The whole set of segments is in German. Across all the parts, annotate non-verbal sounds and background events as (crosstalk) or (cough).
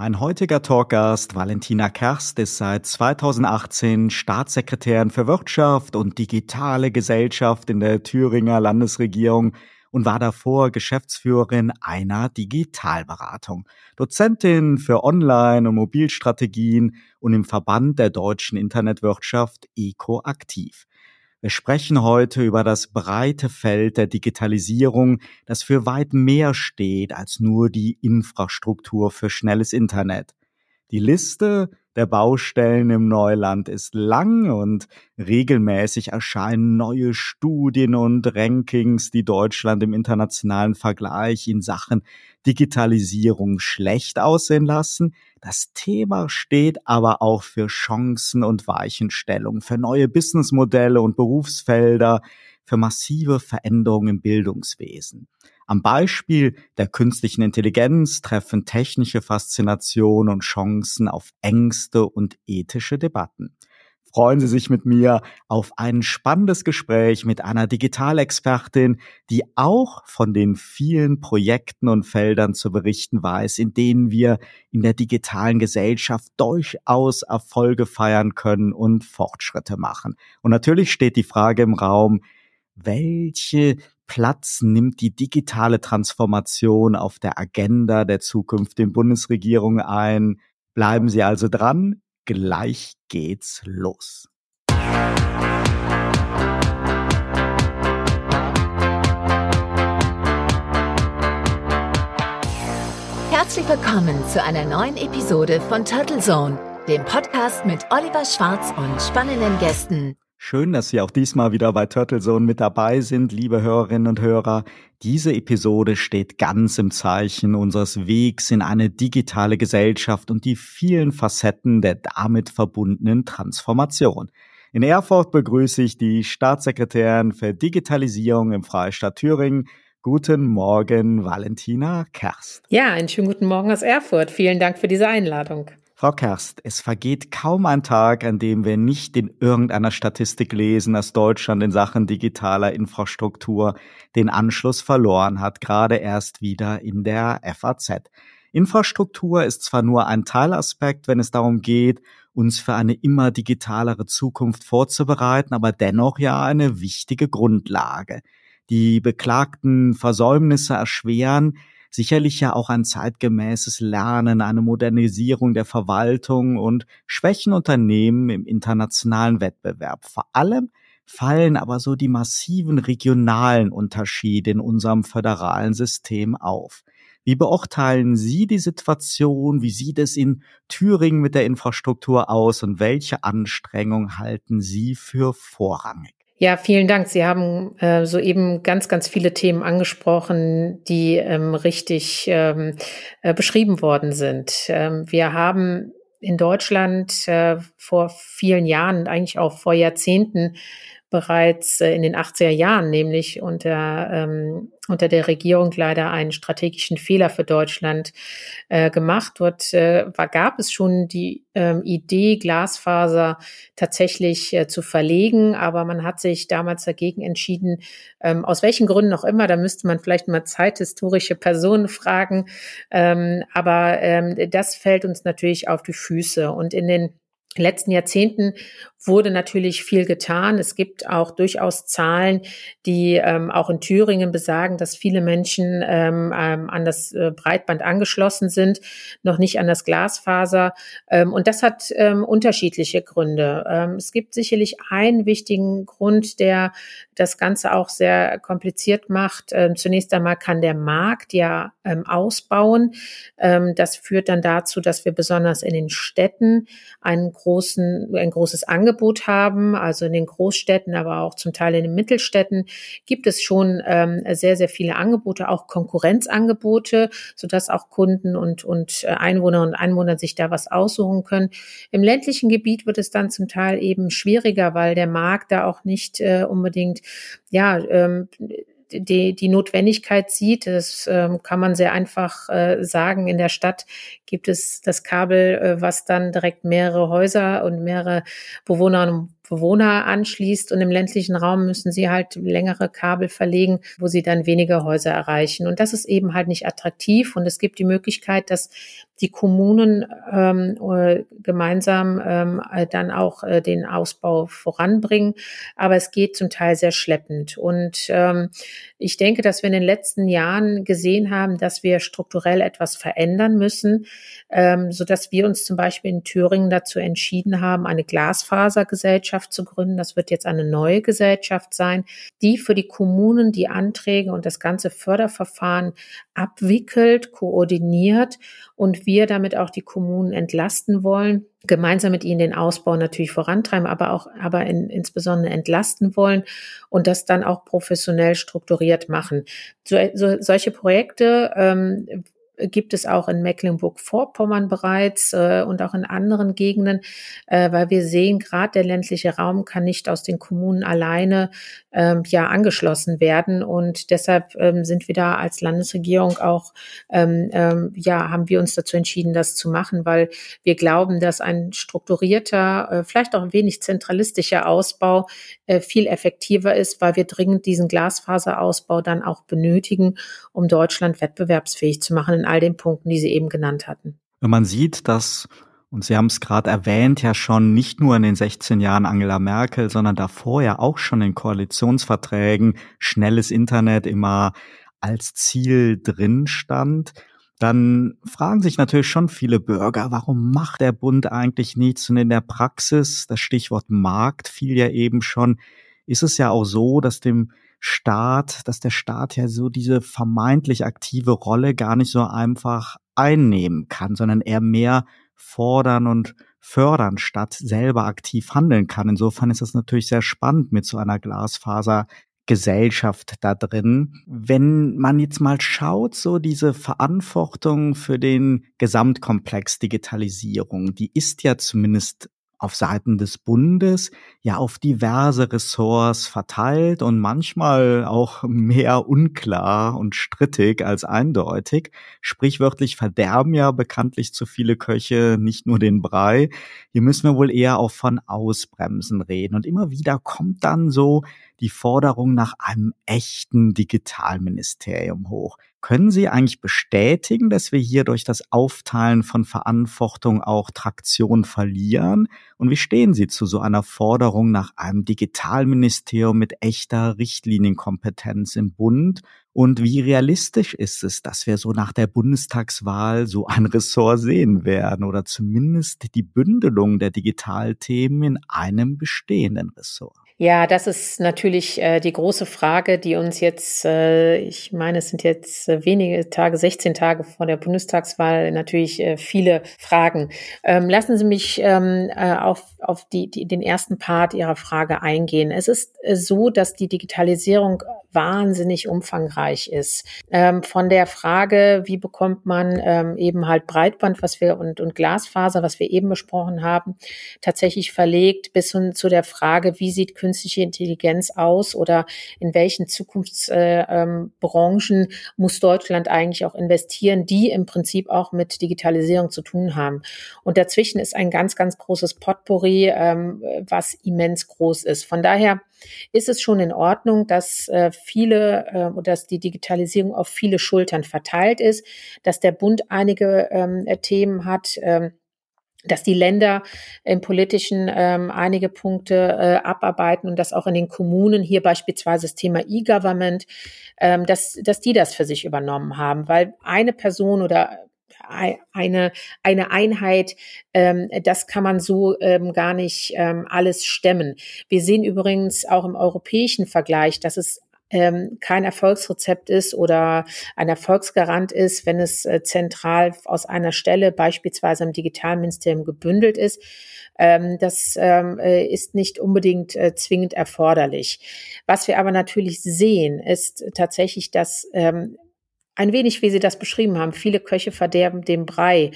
Mein heutiger Talkgast Valentina Kerst ist seit 2018 Staatssekretärin für Wirtschaft und digitale Gesellschaft in der Thüringer Landesregierung und war davor Geschäftsführerin einer Digitalberatung, Dozentin für Online- und Mobilstrategien und im Verband der deutschen Internetwirtschaft ECO aktiv. Wir sprechen heute über das breite Feld der Digitalisierung, das für weit mehr steht als nur die Infrastruktur für schnelles Internet. Die Liste der Baustellen im Neuland ist lang und regelmäßig erscheinen neue Studien und Rankings, die Deutschland im internationalen Vergleich in Sachen Digitalisierung schlecht aussehen lassen. Das Thema steht aber auch für Chancen und Weichenstellung, für neue Businessmodelle und Berufsfelder, für massive Veränderungen im Bildungswesen. Am Beispiel der künstlichen Intelligenz treffen technische Faszination und Chancen auf Ängste und ethische Debatten. Freuen Sie sich mit mir auf ein spannendes Gespräch mit einer Digitalexpertin, die auch von den vielen Projekten und Feldern zu berichten weiß, in denen wir in der digitalen Gesellschaft durchaus Erfolge feiern können und Fortschritte machen. Und natürlich steht die Frage im Raum, welche Platz nimmt die digitale Transformation auf der Agenda der zukünftigen Bundesregierung ein. Bleiben Sie also dran, gleich geht's los. Herzlich willkommen zu einer neuen Episode von Turtle Zone, dem Podcast mit Oliver Schwarz und spannenden Gästen. Schön, dass Sie auch diesmal wieder bei Turtle Zone mit dabei sind, liebe Hörerinnen und Hörer. Diese Episode steht ganz im Zeichen unseres Wegs in eine digitale Gesellschaft und die vielen Facetten der damit verbundenen Transformation. In Erfurt begrüße ich die Staatssekretärin für Digitalisierung im Freistaat Thüringen. Guten Morgen, Valentina Kerst. Ja, einen schönen guten Morgen aus Erfurt. Vielen Dank für diese Einladung. Frau Kerst, es vergeht kaum ein Tag, an dem wir nicht in irgendeiner Statistik lesen, dass Deutschland in Sachen digitaler Infrastruktur den Anschluss verloren hat, gerade erst wieder in der FAZ. Infrastruktur ist zwar nur ein Teilaspekt, wenn es darum geht, uns für eine immer digitalere Zukunft vorzubereiten, aber dennoch ja eine wichtige Grundlage. Die beklagten Versäumnisse erschweren sicherlich ja auch ein zeitgemäßes Lernen, eine Modernisierung der Verwaltung und schwächen Unternehmen im internationalen Wettbewerb. Vor allem fallen aber so die massiven regionalen Unterschiede in unserem föderalen System auf. Wie beurteilen Sie die Situation? Wie sieht es in Thüringen mit der Infrastruktur aus und welche Anstrengungen halten Sie für vorrangig? Ja, vielen Dank. Sie haben äh, soeben ganz, ganz viele Themen angesprochen, die ähm, richtig ähm, äh, beschrieben worden sind. Ähm, wir haben in Deutschland äh, vor vielen Jahren, eigentlich auch vor Jahrzehnten, bereits äh, in den 80er Jahren, nämlich unter, ähm, unter der Regierung leider einen strategischen Fehler für Deutschland äh, gemacht. Dort äh, war, gab es schon die ähm, Idee, Glasfaser tatsächlich äh, zu verlegen, aber man hat sich damals dagegen entschieden, ähm, aus welchen Gründen auch immer, da müsste man vielleicht mal zeithistorische Personen fragen, ähm, aber ähm, das fällt uns natürlich auf die Füße. Und in den letzten Jahrzehnten wurde natürlich viel getan. Es gibt auch durchaus Zahlen, die ähm, auch in Thüringen besagen, dass viele Menschen ähm, ähm, an das äh, Breitband angeschlossen sind, noch nicht an das Glasfaser. Ähm, und das hat ähm, unterschiedliche Gründe. Ähm, es gibt sicherlich einen wichtigen Grund, der das Ganze auch sehr kompliziert macht. Zunächst einmal kann der Markt ja ausbauen. Das führt dann dazu, dass wir besonders in den Städten einen großen, ein großes Angebot haben, also in den Großstädten, aber auch zum Teil in den Mittelstädten, gibt es schon ähm, sehr, sehr viele Angebote, auch Konkurrenzangebote, sodass auch Kunden und, und äh, Einwohner und Einwohner sich da was aussuchen können. Im ländlichen Gebiet wird es dann zum Teil eben schwieriger, weil der Markt da auch nicht äh, unbedingt, ja, ähm, die, die Notwendigkeit sieht. Das ähm, kann man sehr einfach äh, sagen. In der Stadt gibt es das Kabel, äh, was dann direkt mehrere Häuser und mehrere Bewohner und Bewohner anschließt. Und im ländlichen Raum müssen sie halt längere Kabel verlegen, wo sie dann weniger Häuser erreichen. Und das ist eben halt nicht attraktiv. Und es gibt die Möglichkeit, dass die Kommunen ähm, äh, gemeinsam ähm, dann auch äh, den Ausbau voranbringen. Aber es geht zum Teil sehr schleppend. Und ähm, ich denke, dass wir in den letzten Jahren gesehen haben, dass wir strukturell etwas verändern müssen, ähm, so dass wir uns zum Beispiel in Thüringen dazu entschieden haben, eine Glasfasergesellschaft zu gründen. Das wird jetzt eine neue Gesellschaft sein, die für die Kommunen die Anträge und das ganze Förderverfahren abwickelt, koordiniert und wir damit auch die Kommunen entlasten wollen, gemeinsam mit ihnen den Ausbau natürlich vorantreiben, aber auch, aber in, insbesondere entlasten wollen und das dann auch professionell strukturiert machen. So, so, solche Projekte ähm, gibt es auch in Mecklenburg-Vorpommern bereits äh, und auch in anderen Gegenden, äh, weil wir sehen, gerade der ländliche Raum kann nicht aus den Kommunen alleine ähm, ja angeschlossen werden. Und deshalb ähm, sind wir da als Landesregierung auch ähm, ähm, ja haben wir uns dazu entschieden, das zu machen, weil wir glauben, dass ein strukturierter, äh, vielleicht auch ein wenig zentralistischer Ausbau äh, viel effektiver ist, weil wir dringend diesen Glasfaserausbau dann auch benötigen, um Deutschland wettbewerbsfähig zu machen in all den Punkten, die Sie eben genannt hatten. Wenn man sieht, dass und Sie haben es gerade erwähnt, ja schon nicht nur in den 16 Jahren Angela Merkel, sondern davor ja auch schon in Koalitionsverträgen schnelles Internet immer als Ziel drin stand. Dann fragen sich natürlich schon viele Bürger, warum macht der Bund eigentlich nichts? Und in der Praxis, das Stichwort Markt fiel ja eben schon, ist es ja auch so, dass dem Staat, dass der Staat ja so diese vermeintlich aktive Rolle gar nicht so einfach einnehmen kann, sondern eher mehr fordern und fördern, statt selber aktiv handeln kann. Insofern ist es natürlich sehr spannend mit so einer Glasfaser Gesellschaft da drin. Wenn man jetzt mal schaut, so diese Verantwortung für den Gesamtkomplex Digitalisierung, die ist ja zumindest auf Seiten des Bundes ja auf diverse Ressorts verteilt und manchmal auch mehr unklar und strittig als eindeutig. Sprichwörtlich verderben ja bekanntlich zu viele Köche nicht nur den Brei. Hier müssen wir wohl eher auch von Ausbremsen reden. Und immer wieder kommt dann so die Forderung nach einem echten Digitalministerium hoch. Können Sie eigentlich bestätigen, dass wir hier durch das Aufteilen von Verantwortung auch Traktion verlieren? Und wie stehen Sie zu so einer Forderung nach einem Digitalministerium mit echter Richtlinienkompetenz im Bund? Und wie realistisch ist es, dass wir so nach der Bundestagswahl so ein Ressort sehen werden oder zumindest die Bündelung der Digitalthemen in einem bestehenden Ressort? Ja, das ist natürlich äh, die große Frage, die uns jetzt, äh, ich meine, es sind jetzt äh, wenige Tage, 16 Tage vor der Bundestagswahl, natürlich äh, viele Fragen. Ähm, lassen Sie mich ähm, äh, auf, auf die, die, den ersten Part Ihrer Frage eingehen. Es ist äh, so, dass die Digitalisierung wahnsinnig umfangreich ist. Ähm, von der Frage, wie bekommt man ähm, eben halt Breitband, was wir und, und Glasfaser, was wir eben besprochen haben, tatsächlich verlegt, bis hin zu der Frage, wie sieht künstliche Intelligenz aus oder in welchen Zukunftsbranchen äh, ähm, muss Deutschland eigentlich auch investieren, die im Prinzip auch mit Digitalisierung zu tun haben. Und dazwischen ist ein ganz, ganz großes Potpourri, ähm, was immens groß ist. Von daher ist es schon in Ordnung, dass äh, viele, äh, dass die Digitalisierung auf viele Schultern verteilt ist, dass der Bund einige ähm, Themen hat. Ähm, dass die Länder im politischen ähm, einige Punkte äh, abarbeiten und dass auch in den Kommunen hier beispielsweise das Thema E-Government, ähm, dass, dass die das für sich übernommen haben, weil eine Person oder eine, eine Einheit, ähm, das kann man so ähm, gar nicht ähm, alles stemmen. Wir sehen übrigens auch im europäischen Vergleich, dass es ähm, kein Erfolgsrezept ist oder ein Erfolgsgarant ist, wenn es äh, zentral aus einer Stelle, beispielsweise im Digitalministerium, gebündelt ist. Ähm, das ähm, äh, ist nicht unbedingt äh, zwingend erforderlich. Was wir aber natürlich sehen, ist tatsächlich, dass ähm, ein wenig, wie Sie das beschrieben haben, viele Köche verderben dem Brei.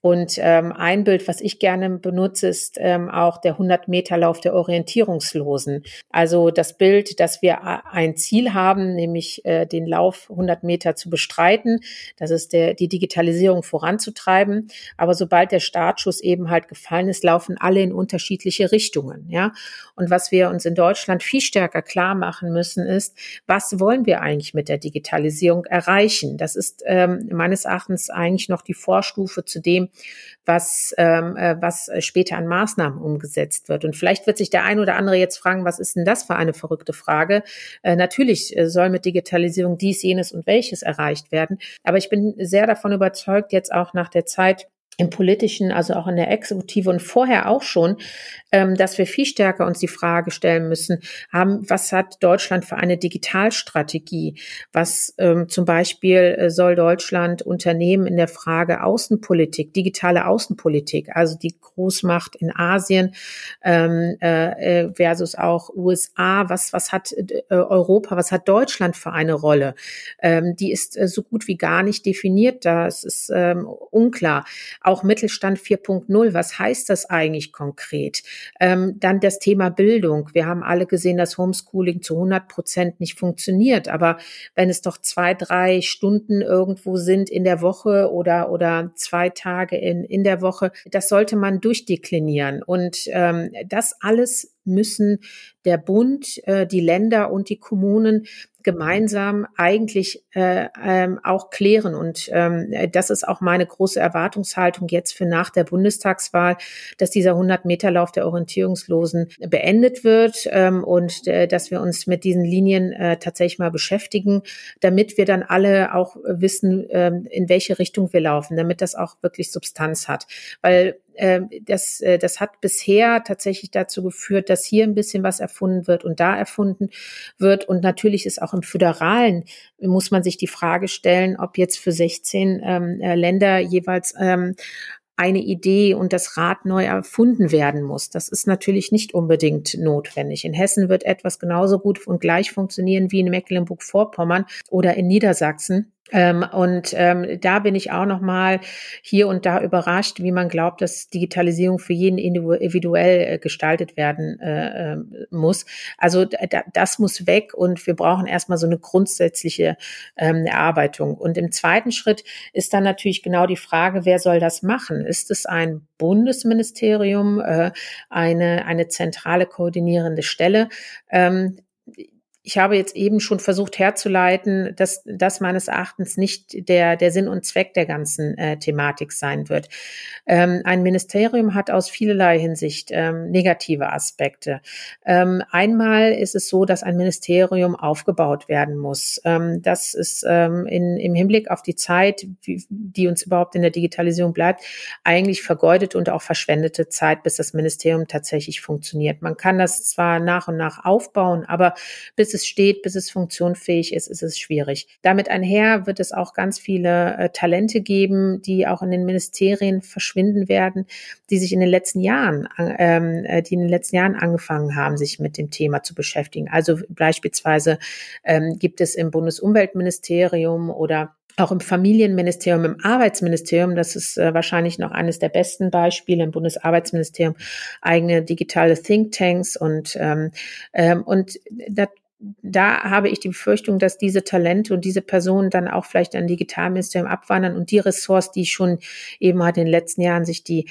Und ähm, ein Bild, was ich gerne benutze, ist ähm, auch der 100-Meter-Lauf der Orientierungslosen. Also das Bild, dass wir ein Ziel haben, nämlich äh, den Lauf 100 Meter zu bestreiten. Das ist der, die Digitalisierung voranzutreiben. Aber sobald der Startschuss eben halt gefallen ist, laufen alle in unterschiedliche Richtungen. Ja. Und was wir uns in Deutschland viel stärker klar machen müssen, ist, was wollen wir eigentlich mit der Digitalisierung erreichen? Das ist ähm, meines Erachtens eigentlich noch die Vorstufe zu dem, was, ähm, äh, was später an Maßnahmen umgesetzt wird. Und vielleicht wird sich der ein oder andere jetzt fragen, was ist denn das für eine verrückte Frage? Äh, natürlich äh, soll mit Digitalisierung dies, jenes und welches erreicht werden. Aber ich bin sehr davon überzeugt, jetzt auch nach der Zeit, im politischen, also auch in der Exekutive und vorher auch schon, ähm, dass wir viel stärker uns die Frage stellen müssen, haben, was hat Deutschland für eine Digitalstrategie? Was ähm, zum Beispiel äh, soll Deutschland unternehmen in der Frage Außenpolitik, digitale Außenpolitik, also die Großmacht in Asien ähm, äh, äh versus auch USA, was, was hat äh, Europa, was hat Deutschland für eine Rolle? Ähm, die ist äh, so gut wie gar nicht definiert, das ist ähm, unklar auch Mittelstand 4.0. Was heißt das eigentlich konkret? Ähm, dann das Thema Bildung. Wir haben alle gesehen, dass Homeschooling zu 100 Prozent nicht funktioniert. Aber wenn es doch zwei, drei Stunden irgendwo sind in der Woche oder, oder zwei Tage in, in der Woche, das sollte man durchdeklinieren. Und ähm, das alles müssen der Bund, äh, die Länder und die Kommunen gemeinsam eigentlich äh, ähm, auch klären. Und ähm, das ist auch meine große Erwartungshaltung jetzt für nach der Bundestagswahl, dass dieser 100-Meter-Lauf der Orientierungslosen beendet wird ähm, und äh, dass wir uns mit diesen Linien äh, tatsächlich mal beschäftigen, damit wir dann alle auch wissen, äh, in welche Richtung wir laufen, damit das auch wirklich Substanz hat. Weil das, äh, das hat bisher tatsächlich dazu geführt, dass hier ein bisschen was erfunden wird und da erfunden wird. Und natürlich ist auch im Föderalen, muss man sich die Frage stellen, ob jetzt für 16 ähm, äh, Länder jeweils ähm, eine Idee und das Rad neu erfunden werden muss. Das ist natürlich nicht unbedingt notwendig. In Hessen wird etwas genauso gut und gleich funktionieren wie in Mecklenburg-Vorpommern oder in Niedersachsen. Ähm, und ähm, da bin ich auch noch mal hier und da überrascht, wie man glaubt, dass Digitalisierung für jeden individuell äh, gestaltet werden äh, äh, muss. Also da, das muss weg und wir brauchen erstmal so eine grundsätzliche ähm, Erarbeitung. Und im zweiten Schritt ist dann natürlich genau die Frage, wer soll das machen? Ist es ein Bundesministerium, äh, eine, eine zentrale koordinierende Stelle? Ähm, ich habe jetzt eben schon versucht herzuleiten, dass das meines Erachtens nicht der, der Sinn und Zweck der ganzen äh, Thematik sein wird. Ähm, ein Ministerium hat aus vielerlei Hinsicht ähm, negative Aspekte. Ähm, einmal ist es so, dass ein Ministerium aufgebaut werden muss. Ähm, das ist ähm, in, im Hinblick auf die Zeit, wie, die uns überhaupt in der Digitalisierung bleibt, eigentlich vergeudete und auch verschwendete Zeit, bis das Ministerium tatsächlich funktioniert. Man kann das zwar nach und nach aufbauen, aber bis es es steht, bis es funktionsfähig ist, ist es schwierig. Damit einher wird es auch ganz viele äh, Talente geben, die auch in den Ministerien verschwinden werden, die sich in den letzten Jahren, ähm, äh, die in den letzten Jahren angefangen haben, sich mit dem Thema zu beschäftigen. Also beispielsweise ähm, gibt es im Bundesumweltministerium oder auch im Familienministerium, im Arbeitsministerium, das ist äh, wahrscheinlich noch eines der besten Beispiele im Bundesarbeitsministerium, eigene digitale Thinktanks und ähm, ähm, und da da habe ich die Befürchtung, dass diese Talente und diese Personen dann auch vielleicht an Digitalministerium abwandern und die Ressorts, die schon eben halt in den letzten Jahren sich die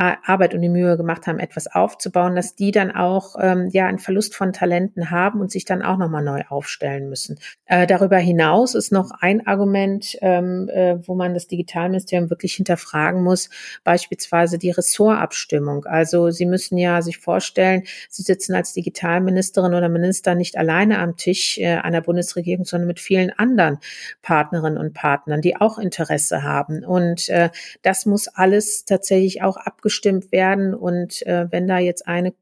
Arbeit und die Mühe gemacht haben, etwas aufzubauen, dass die dann auch ähm, ja einen Verlust von Talenten haben und sich dann auch nochmal neu aufstellen müssen. Äh, darüber hinaus ist noch ein Argument, ähm, äh, wo man das Digitalministerium wirklich hinterfragen muss, beispielsweise die Ressortabstimmung. Also Sie müssen ja sich vorstellen, Sie sitzen als Digitalministerin oder Minister nicht alleine am Tisch äh, einer Bundesregierung, sondern mit vielen anderen Partnerinnen und Partnern, die auch Interesse haben. Und äh, das muss alles tatsächlich auch abgestimmt abgestimmt werden. Und äh, wenn da jetzt eine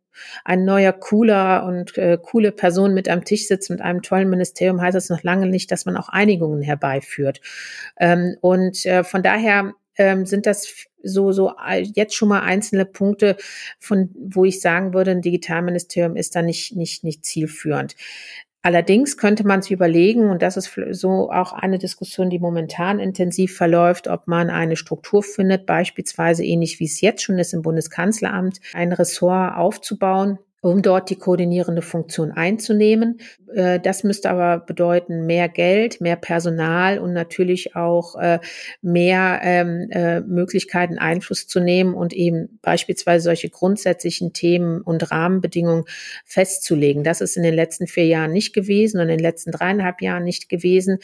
ein neuer cooler und äh, coole Person mit am Tisch sitzt mit einem tollen Ministerium, heißt das noch lange nicht, dass man auch Einigungen herbeiführt. Ähm, und äh, von daher ähm, sind das so so jetzt schon mal einzelne Punkte, von wo ich sagen würde, ein Digitalministerium ist da nicht nicht nicht zielführend. Allerdings könnte man sich überlegen, und das ist so auch eine Diskussion, die momentan intensiv verläuft, ob man eine Struktur findet, beispielsweise ähnlich wie es jetzt schon ist im Bundeskanzleramt, ein Ressort aufzubauen, um dort die koordinierende Funktion einzunehmen. Äh, das müsste aber bedeuten mehr Geld, mehr Personal und natürlich auch äh, mehr ähm, äh, Möglichkeiten, Einfluss zu nehmen und eben beispielsweise solche grundsätzlichen Themen und Rahmenbedingungen festzulegen. Das ist in den letzten vier Jahren nicht gewesen und in den letzten dreieinhalb Jahren nicht gewesen.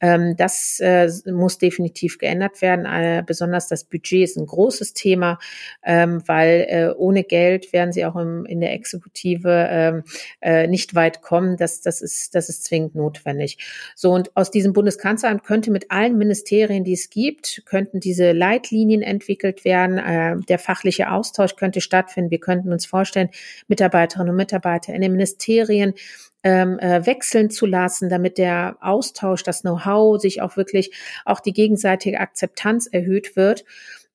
Ähm, das muss definitiv geändert werden. Besonders das Budget ist ein großes Thema, ähm, weil ohne Geld werden sie auch in der Exekutive Exekutive ähm, äh, nicht weit kommen. Das, das, ist, das ist zwingend notwendig. So, und aus diesem Bundeskanzleramt könnte mit allen Ministerien, die es gibt, könnten diese Leitlinien entwickelt werden. Äh, der fachliche Austausch könnte stattfinden. Wir könnten uns vorstellen, Mitarbeiterinnen und Mitarbeiter in den Ministerien ähm, äh, wechseln zu lassen, damit der Austausch, das Know-how, sich auch wirklich auch die gegenseitige Akzeptanz erhöht wird.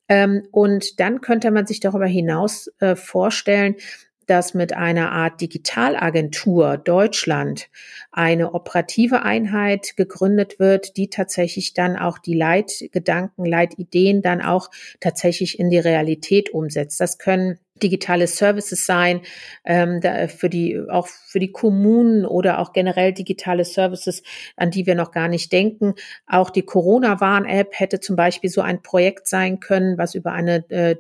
Ähm, und dann könnte man sich darüber hinaus äh, vorstellen, dass mit einer Art Digitalagentur Deutschland eine operative Einheit gegründet wird, die tatsächlich dann auch die Leitgedanken, Leitideen dann auch tatsächlich in die Realität umsetzt. Das können digitale Services sein, ähm, da für die, auch für die Kommunen oder auch generell digitale Services, an die wir noch gar nicht denken. Auch die Corona-Warn-App hätte zum Beispiel so ein Projekt sein können, was über eine äh,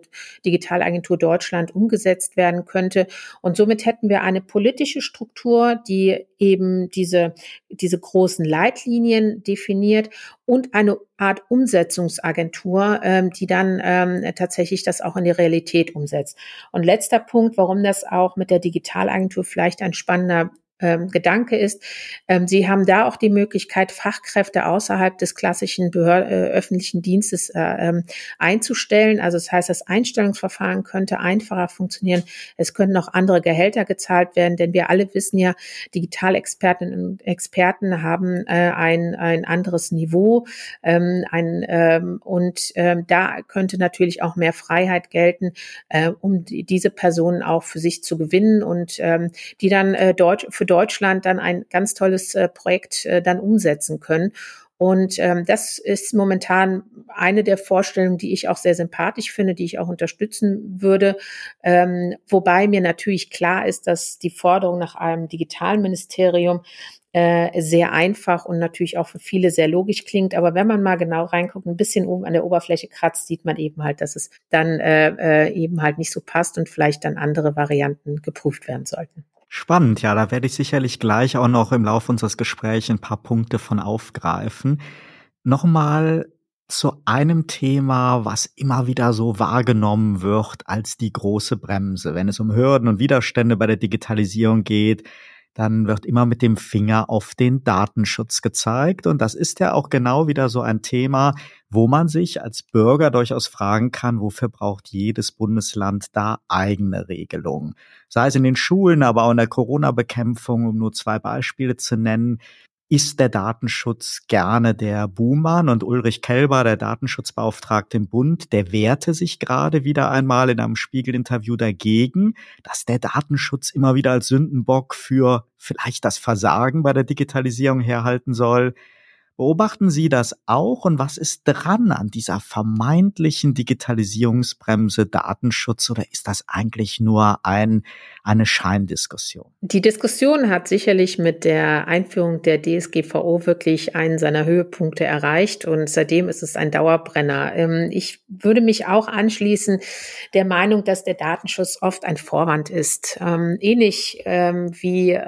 Digitalagentur Deutschland umgesetzt werden könnte. Und somit hätten wir eine politische Struktur, die eben diese, diese großen Leitlinien definiert und eine Art Umsetzungsagentur, ähm, die dann ähm, tatsächlich das auch in die Realität umsetzt. Und letzter Punkt, warum das auch mit der Digitalagentur vielleicht ein spannender ähm, Gedanke ist. Ähm, Sie haben da auch die Möglichkeit, Fachkräfte außerhalb des klassischen Behör äh, öffentlichen Dienstes äh, ähm, einzustellen. Also das heißt, das Einstellungsverfahren könnte einfacher funktionieren. Es könnten auch andere Gehälter gezahlt werden, denn wir alle wissen ja, Digitalexpertinnen und Experten haben äh, ein, ein anderes Niveau. Ähm, ein, ähm, und ähm, da könnte natürlich auch mehr Freiheit gelten, äh, um die, diese Personen auch für sich zu gewinnen und ähm, die dann äh, Deutsch für für Deutschland dann ein ganz tolles äh, Projekt äh, dann umsetzen können. Und ähm, das ist momentan eine der Vorstellungen, die ich auch sehr sympathisch finde, die ich auch unterstützen würde. Ähm, wobei mir natürlich klar ist, dass die Forderung nach einem Digitalministerium äh, sehr einfach und natürlich auch für viele sehr logisch klingt. Aber wenn man mal genau reinguckt, ein bisschen oben an der Oberfläche kratzt, sieht man eben halt, dass es dann äh, äh, eben halt nicht so passt und vielleicht dann andere Varianten geprüft werden sollten. Spannend, ja, da werde ich sicherlich gleich auch noch im Laufe unseres Gesprächs ein paar Punkte von aufgreifen. Nochmal zu einem Thema, was immer wieder so wahrgenommen wird als die große Bremse. Wenn es um Hürden und Widerstände bei der Digitalisierung geht, dann wird immer mit dem Finger auf den Datenschutz gezeigt. Und das ist ja auch genau wieder so ein Thema, wo man sich als Bürger durchaus fragen kann, wofür braucht jedes Bundesland da eigene Regelungen? Sei es in den Schulen, aber auch in der Corona-Bekämpfung, um nur zwei Beispiele zu nennen ist der Datenschutz gerne der Buhmann und Ulrich Kelber, der Datenschutzbeauftragte im Bund, der wehrte sich gerade wieder einmal in einem Spiegel-Interview dagegen, dass der Datenschutz immer wieder als Sündenbock für vielleicht das Versagen bei der Digitalisierung herhalten soll. Beobachten Sie das auch und was ist dran an dieser vermeintlichen Digitalisierungsbremse Datenschutz oder ist das eigentlich nur ein, eine Scheindiskussion? Die Diskussion hat sicherlich mit der Einführung der DSGVO wirklich einen seiner Höhepunkte erreicht und seitdem ist es ein Dauerbrenner. Ähm, ich würde mich auch anschließen der Meinung, dass der Datenschutz oft ein Vorwand ist. Ähm, ähnlich ähm, wie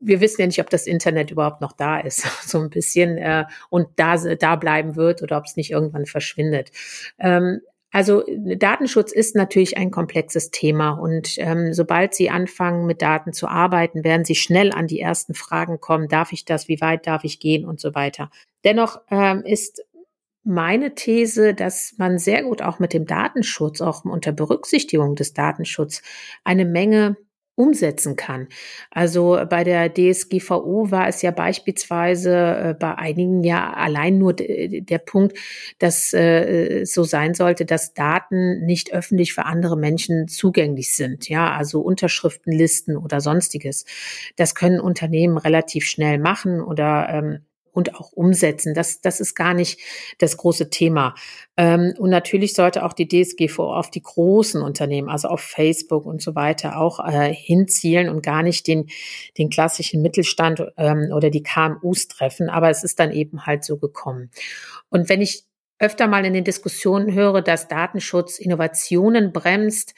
wir wissen ja nicht, ob das Internet überhaupt noch da ist. (laughs) So ein bisschen äh, und da, da bleiben wird oder ob es nicht irgendwann verschwindet. Ähm, also Datenschutz ist natürlich ein komplexes Thema und ähm, sobald Sie anfangen, mit Daten zu arbeiten, werden Sie schnell an die ersten Fragen kommen, darf ich das, wie weit darf ich gehen und so weiter. Dennoch ähm, ist meine These, dass man sehr gut auch mit dem Datenschutz, auch unter Berücksichtigung des Datenschutzes, eine Menge umsetzen kann. Also bei der DSGVO war es ja beispielsweise äh, bei einigen ja allein nur der Punkt, dass äh, so sein sollte, dass Daten nicht öffentlich für andere Menschen zugänglich sind. Ja, also Unterschriftenlisten oder sonstiges. Das können Unternehmen relativ schnell machen oder ähm, und auch umsetzen. Das, das ist gar nicht das große Thema. Ähm, und natürlich sollte auch die DSGVO auf die großen Unternehmen, also auf Facebook und so weiter, auch äh, hinzielen und gar nicht den, den klassischen Mittelstand ähm, oder die KMUs treffen. Aber es ist dann eben halt so gekommen. Und wenn ich öfter mal in den Diskussionen höre, dass Datenschutz Innovationen bremst,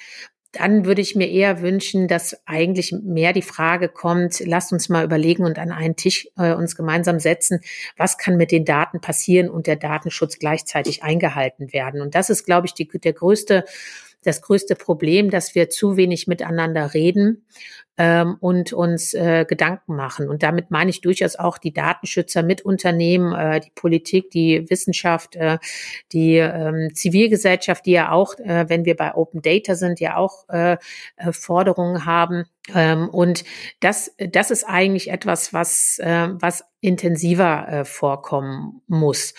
dann würde ich mir eher wünschen, dass eigentlich mehr die Frage kommt, lasst uns mal überlegen und an einen Tisch äh, uns gemeinsam setzen, was kann mit den Daten passieren und der Datenschutz gleichzeitig eingehalten werden. Und das ist, glaube ich, die, der größte das größte Problem, dass wir zu wenig miteinander reden ähm, und uns äh, Gedanken machen. Und damit meine ich durchaus auch die Datenschützer mit Unternehmen, äh, die Politik, die Wissenschaft, äh, die ähm, Zivilgesellschaft, die ja auch, äh, wenn wir bei Open Data sind, ja auch äh, äh Forderungen haben. Ähm, und das, das ist eigentlich etwas, was, äh, was intensiver äh, vorkommen muss.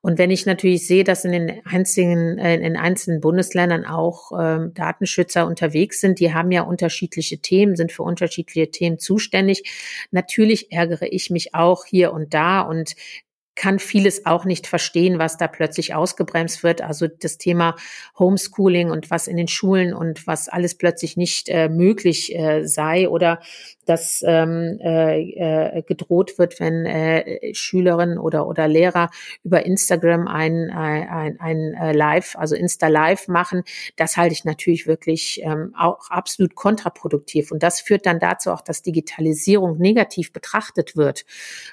Und wenn ich natürlich sehe, dass in den einzigen, äh, in einzelnen Bundesländern auch ähm, Datenschützer unterwegs sind, die haben ja unterschiedliche Themen, sind für unterschiedliche Themen zuständig. Natürlich ärgere ich mich auch hier und da und kann vieles auch nicht verstehen, was da plötzlich ausgebremst wird. Also das Thema Homeschooling und was in den Schulen und was alles plötzlich nicht äh, möglich äh, sei oder dass ähm, äh, äh, gedroht wird, wenn äh, Schülerinnen oder oder Lehrer über Instagram ein ein, ein äh, Live, also Insta Live machen. Das halte ich natürlich wirklich ähm, auch absolut kontraproduktiv und das führt dann dazu auch, dass Digitalisierung negativ betrachtet wird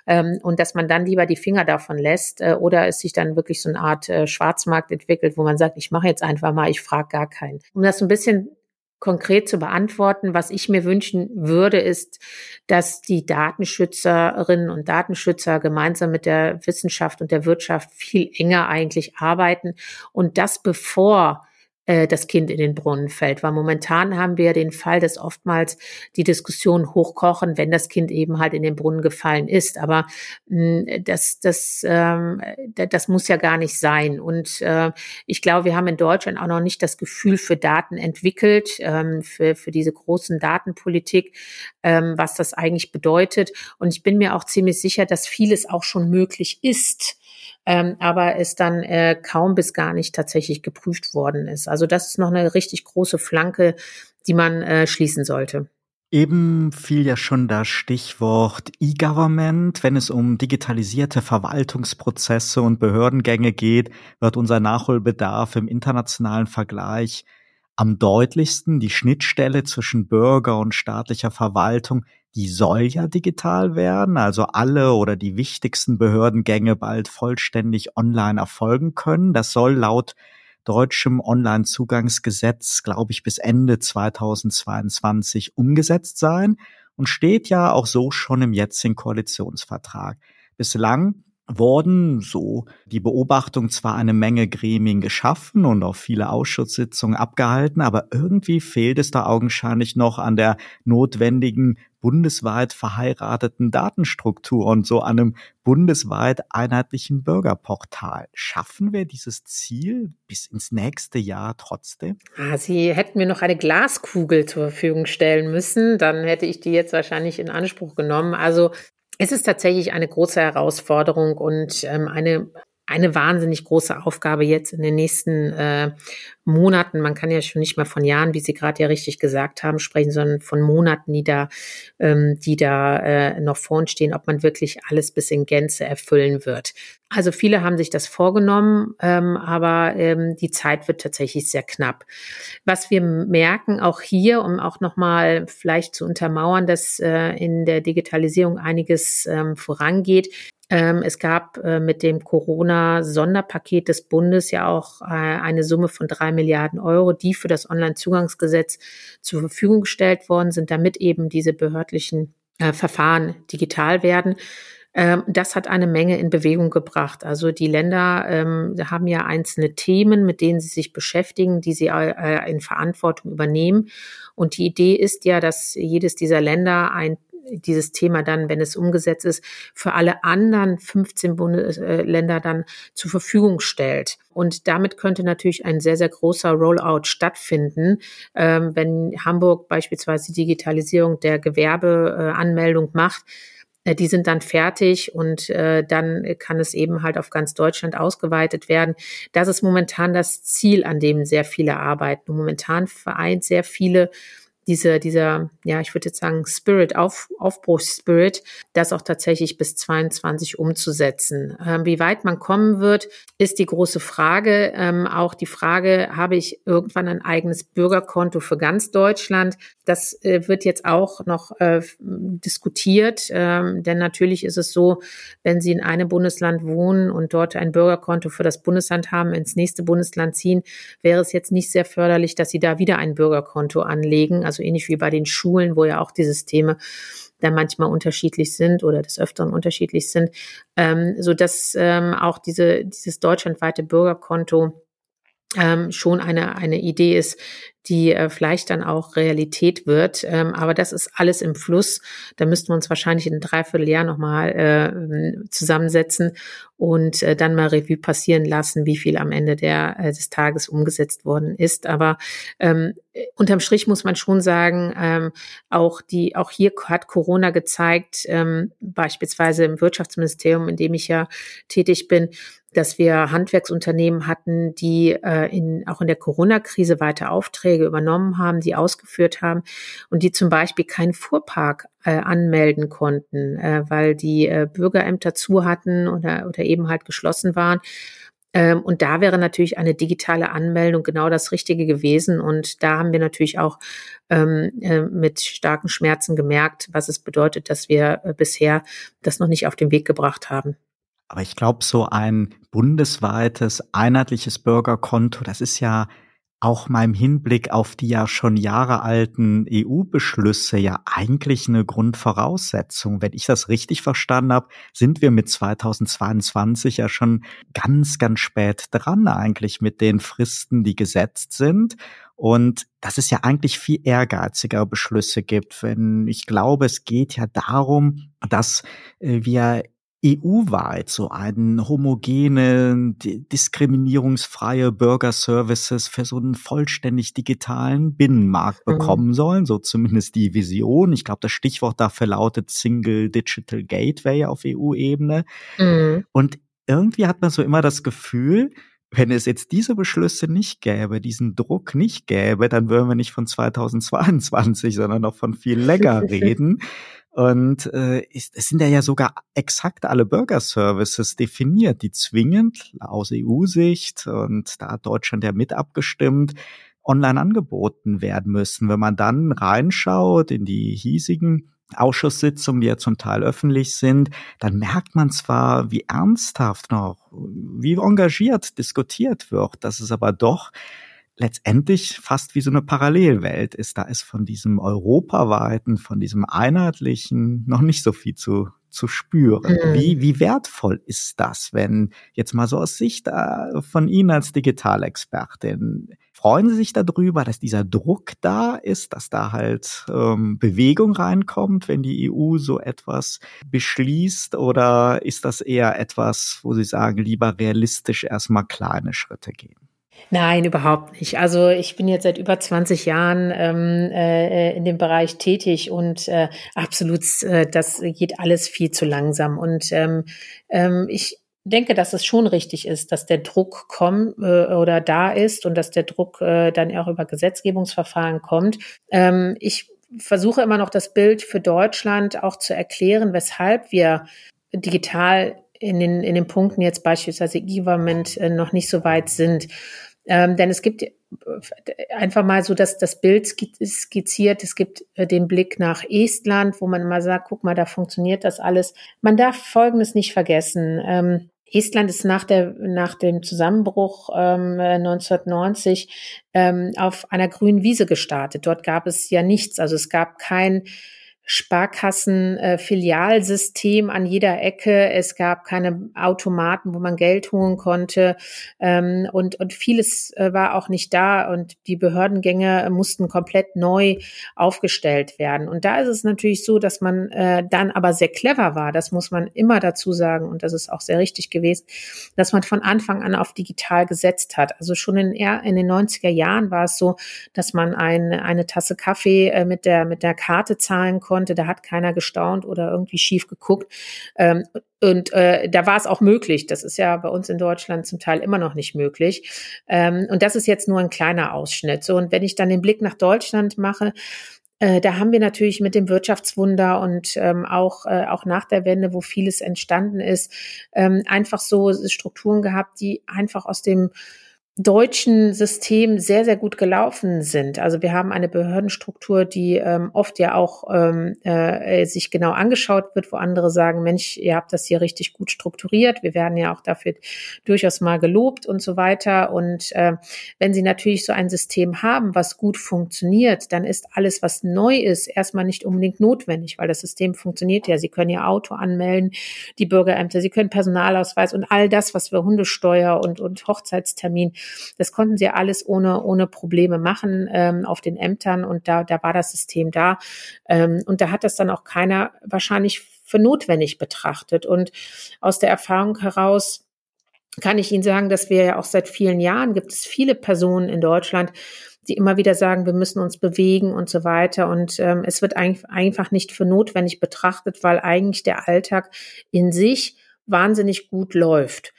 ähm, und dass man dann lieber die Finger davon lässt äh, oder es sich dann wirklich so eine Art äh, Schwarzmarkt entwickelt, wo man sagt, ich mache jetzt einfach mal, ich frage gar keinen. Um das so ein bisschen konkret zu beantworten. Was ich mir wünschen würde, ist, dass die Datenschützerinnen und Datenschützer gemeinsam mit der Wissenschaft und der Wirtschaft viel enger eigentlich arbeiten und das bevor äh, das Kind in den Brunnen fällt. Weil momentan haben wir den Fall, dass oftmals die Diskussionen hochkochen, wenn das Kind eben halt in den Brunnen gefallen ist. Aber mh, hm, das, das, ähm, das muss ja gar nicht sein. Und äh, ich glaube, wir haben in Deutschland auch noch nicht das Gefühl für Daten entwickelt, ähm, für, für diese großen Datenpolitik, ähm, was das eigentlich bedeutet. Und ich bin mir auch ziemlich sicher, dass vieles auch schon möglich ist ähm, aber es dann äh, kaum bis gar nicht tatsächlich geprüft worden ist. Also das ist noch eine richtig große Flanke, die man äh, schließen sollte. Eben fiel ja schon das Stichwort E-Government. Wenn es um digitalisierte Verwaltungsprozesse und Behördengänge geht, wird unser Nachholbedarf im internationalen Vergleich am deutlichsten. Die Schnittstelle zwischen Bürger und staatlicher Verwaltung die soll ja digital werden, also alle oder die wichtigsten Behördengänge bald vollständig online erfolgen können. Das soll laut deutschem Online-Zugangsgesetz, glaube ich, bis Ende 2022 umgesetzt sein und steht ja auch so schon im jetzigen Koalitionsvertrag. Bislang wurden, so die Beobachtung, zwar eine Menge Gremien geschaffen und auch viele Ausschusssitzungen abgehalten, aber irgendwie fehlt es da augenscheinlich noch an der notwendigen bundesweit verheirateten Datenstruktur und so einem bundesweit einheitlichen Bürgerportal. Schaffen wir dieses Ziel bis ins nächste Jahr trotzdem? Ah, Sie hätten mir noch eine Glaskugel zur Verfügung stellen müssen, dann hätte ich die jetzt wahrscheinlich in Anspruch genommen. Also es ist tatsächlich eine große Herausforderung und ähm, eine, eine wahnsinnig große Aufgabe jetzt in den nächsten äh, Monaten. Man kann ja schon nicht mal von Jahren, wie Sie gerade ja richtig gesagt haben, sprechen, sondern von Monaten, die da, ähm, die da äh, noch uns stehen, ob man wirklich alles bis in Gänze erfüllen wird. Also viele haben sich das vorgenommen, ähm, aber ähm, die Zeit wird tatsächlich sehr knapp. Was wir merken, auch hier, um auch nochmal vielleicht zu untermauern, dass äh, in der Digitalisierung einiges ähm, vorangeht, es gab äh, mit dem Corona-Sonderpaket des Bundes ja auch äh, eine Summe von drei Milliarden Euro, die für das Onlinezugangsgesetz zur Verfügung gestellt worden sind, damit eben diese behördlichen äh, Verfahren digital werden. Ähm, das hat eine Menge in Bewegung gebracht. Also die Länder ähm, haben ja einzelne Themen, mit denen sie sich beschäftigen, die sie in Verantwortung übernehmen. Und die Idee ist ja, dass jedes dieser Länder ein dieses Thema dann, wenn es umgesetzt ist, für alle anderen 15 Bundesländer dann zur Verfügung stellt. Und damit könnte natürlich ein sehr, sehr großer Rollout stattfinden, ähm, wenn Hamburg beispielsweise die Digitalisierung der Gewerbeanmeldung macht äh, die sind dann fertig und äh, dann kann es eben halt auf ganz Deutschland ausgeweitet werden. Das ist momentan das Ziel, an dem sehr viele arbeiten. Momentan vereint sehr viele diese, dieser, ja, ich würde jetzt sagen, Spirit, Auf, Aufbruchsspirit, das auch tatsächlich bis 22 umzusetzen. Ähm, wie weit man kommen wird, ist die große Frage. Ähm, auch die Frage, habe ich irgendwann ein eigenes Bürgerkonto für ganz Deutschland? Das äh, wird jetzt auch noch äh, diskutiert, ähm, denn natürlich ist es so, wenn Sie in einem Bundesland wohnen und dort ein Bürgerkonto für das Bundesland haben, ins nächste Bundesland ziehen, wäre es jetzt nicht sehr förderlich, dass Sie da wieder ein Bürgerkonto anlegen also ähnlich wie bei den Schulen, wo ja auch die Systeme dann manchmal unterschiedlich sind oder des Öfteren unterschiedlich sind, ähm, so dass ähm, auch diese, dieses deutschlandweite Bürgerkonto ähm, schon eine, eine Idee ist, die äh, vielleicht dann auch Realität wird. Ähm, aber das ist alles im Fluss. Da müssten wir uns wahrscheinlich in einem Dreivierteljahr nochmal äh, zusammensetzen und äh, dann mal Revue passieren lassen, wie viel am Ende der, äh, des Tages umgesetzt worden ist. Aber ähm, unterm Strich muss man schon sagen, ähm, auch die, auch hier hat Corona gezeigt, ähm, beispielsweise im Wirtschaftsministerium, in dem ich ja tätig bin, dass wir Handwerksunternehmen hatten, die äh, in, auch in der Corona-Krise weiter Aufträge übernommen haben, die ausgeführt haben und die zum Beispiel keinen Fuhrpark äh, anmelden konnten, äh, weil die äh, Bürgerämter zu hatten oder, oder eben halt geschlossen waren. Ähm, und da wäre natürlich eine digitale Anmeldung genau das Richtige gewesen. Und da haben wir natürlich auch ähm, äh, mit starken Schmerzen gemerkt, was es bedeutet, dass wir äh, bisher das noch nicht auf den Weg gebracht haben. Aber ich glaube, so ein bundesweites, einheitliches Bürgerkonto, das ist ja auch mal im Hinblick auf die ja schon Jahre alten EU-Beschlüsse ja eigentlich eine Grundvoraussetzung. Wenn ich das richtig verstanden habe, sind wir mit 2022 ja schon ganz, ganz spät dran eigentlich mit den Fristen, die gesetzt sind. Und dass es ja eigentlich viel ehrgeiziger Beschlüsse gibt, wenn ich glaube, es geht ja darum, dass äh, wir EU-weit so einen homogenen, diskriminierungsfreie Bürgerservices für so einen vollständig digitalen Binnenmarkt mhm. bekommen mhm. sollen, so zumindest die Vision. Ich glaube, das Stichwort dafür lautet Single Digital Gateway auf EU-Ebene. Mhm. Und irgendwie hat man so immer das Gefühl, wenn es jetzt diese Beschlüsse nicht gäbe, diesen Druck nicht gäbe, dann würden wir nicht von 2022, sondern noch von viel länger (laughs) reden. Und äh, es sind ja sogar exakt alle Bürgerservices definiert, die zwingend aus EU-Sicht, und da hat Deutschland ja mit abgestimmt, online angeboten werden müssen. Wenn man dann reinschaut in die hiesigen Ausschusssitzungen, die ja zum Teil öffentlich sind, dann merkt man zwar, wie ernsthaft noch, wie engagiert diskutiert wird, dass es aber doch letztendlich fast wie so eine Parallelwelt ist. Da ist von diesem europaweiten, von diesem einheitlichen noch nicht so viel zu, zu spüren. Mhm. Wie, wie wertvoll ist das, wenn jetzt mal so aus Sicht äh, von Ihnen als Digitalexpertin, freuen Sie sich darüber, dass dieser Druck da ist, dass da halt ähm, Bewegung reinkommt, wenn die EU so etwas beschließt? Oder ist das eher etwas, wo Sie sagen, lieber realistisch erstmal kleine Schritte gehen? Nein, überhaupt nicht. Also ich bin jetzt seit über 20 Jahren ähm, äh, in dem Bereich tätig und äh, absolut, äh, das geht alles viel zu langsam. Und ähm, ähm, ich denke, dass es schon richtig ist, dass der Druck kommt äh, oder da ist und dass der Druck äh, dann auch über Gesetzgebungsverfahren kommt. Ähm, ich versuche immer noch das Bild für Deutschland auch zu erklären, weshalb wir digital in den, in den Punkten jetzt beispielsweise E-Government äh, noch nicht so weit sind. Ähm, denn es gibt äh, einfach mal so dass das Bild skizziert. Es gibt äh, den Blick nach Estland, wo man mal sagt, guck mal, da funktioniert das alles. Man darf Folgendes nicht vergessen. Ähm, Estland ist nach, der, nach dem Zusammenbruch ähm, 1990 ähm, auf einer grünen Wiese gestartet. Dort gab es ja nichts. Also es gab kein Sparkassen-Filialsystem an jeder Ecke. Es gab keine Automaten, wo man Geld holen konnte. Ähm, und, und vieles äh, war auch nicht da und die Behördengänge mussten komplett neu aufgestellt werden. Und da ist es natürlich so, dass man äh, dann aber sehr clever war. Das muss man immer dazu sagen. Und das ist auch sehr richtig gewesen, dass man von Anfang an auf digital gesetzt hat. Also schon in, in den 90er Jahren war es so, dass man ein, eine Tasse Kaffee äh, mit der, mit der Karte zahlen konnte. Da hat keiner gestaunt oder irgendwie schief geguckt. Ähm, und äh, da war es auch möglich. Das ist ja bei uns in Deutschland zum Teil immer noch nicht möglich. Ähm, und das ist jetzt nur ein kleiner Ausschnitt. So, und wenn ich dann den Blick nach Deutschland mache, äh, da haben wir natürlich mit dem Wirtschaftswunder und ähm, auch, äh, auch nach der Wende, wo vieles entstanden ist, ähm, einfach so Strukturen gehabt, die einfach aus dem deutschen System sehr, sehr gut gelaufen sind. Also wir haben eine Behördenstruktur, die ähm, oft ja auch ähm, äh, sich genau angeschaut wird, wo andere sagen, Mensch, ihr habt das hier richtig gut strukturiert. Wir werden ja auch dafür durchaus mal gelobt und so weiter. Und äh, wenn Sie natürlich so ein System haben, was gut funktioniert, dann ist alles, was neu ist, erstmal nicht unbedingt notwendig, weil das System funktioniert ja. Sie können Ihr Auto anmelden, die Bürgerämter, Sie können Personalausweis und all das, was wir Hundesteuer und, und Hochzeitstermin das konnten sie alles ohne, ohne Probleme machen ähm, auf den Ämtern und da, da war das System da. Ähm, und da hat das dann auch keiner wahrscheinlich für notwendig betrachtet. Und aus der Erfahrung heraus kann ich Ihnen sagen, dass wir ja auch seit vielen Jahren gibt es viele Personen in Deutschland, die immer wieder sagen, wir müssen uns bewegen und so weiter. Und ähm, es wird eigentlich einfach nicht für notwendig betrachtet, weil eigentlich der Alltag in sich wahnsinnig gut läuft.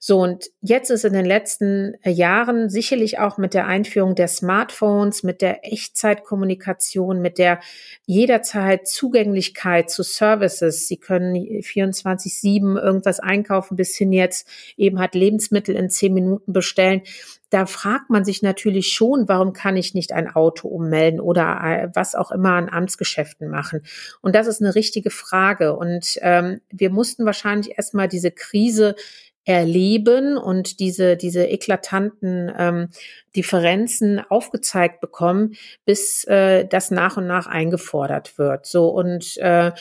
So, und jetzt ist in den letzten äh, Jahren sicherlich auch mit der Einführung der Smartphones, mit der Echtzeitkommunikation, mit der jederzeit Zugänglichkeit zu Services. Sie können 24-7 irgendwas einkaufen, bis hin jetzt eben hat Lebensmittel in zehn Minuten bestellen da fragt man sich natürlich schon, warum kann ich nicht ein Auto ummelden oder äh, was auch immer an Amtsgeschäften machen. Und das ist eine richtige Frage. Und ähm, wir mussten wahrscheinlich erstmal diese Krise erleben und diese, diese eklatanten ähm, Differenzen aufgezeigt bekommen, bis äh, das nach und nach eingefordert wird. So und äh,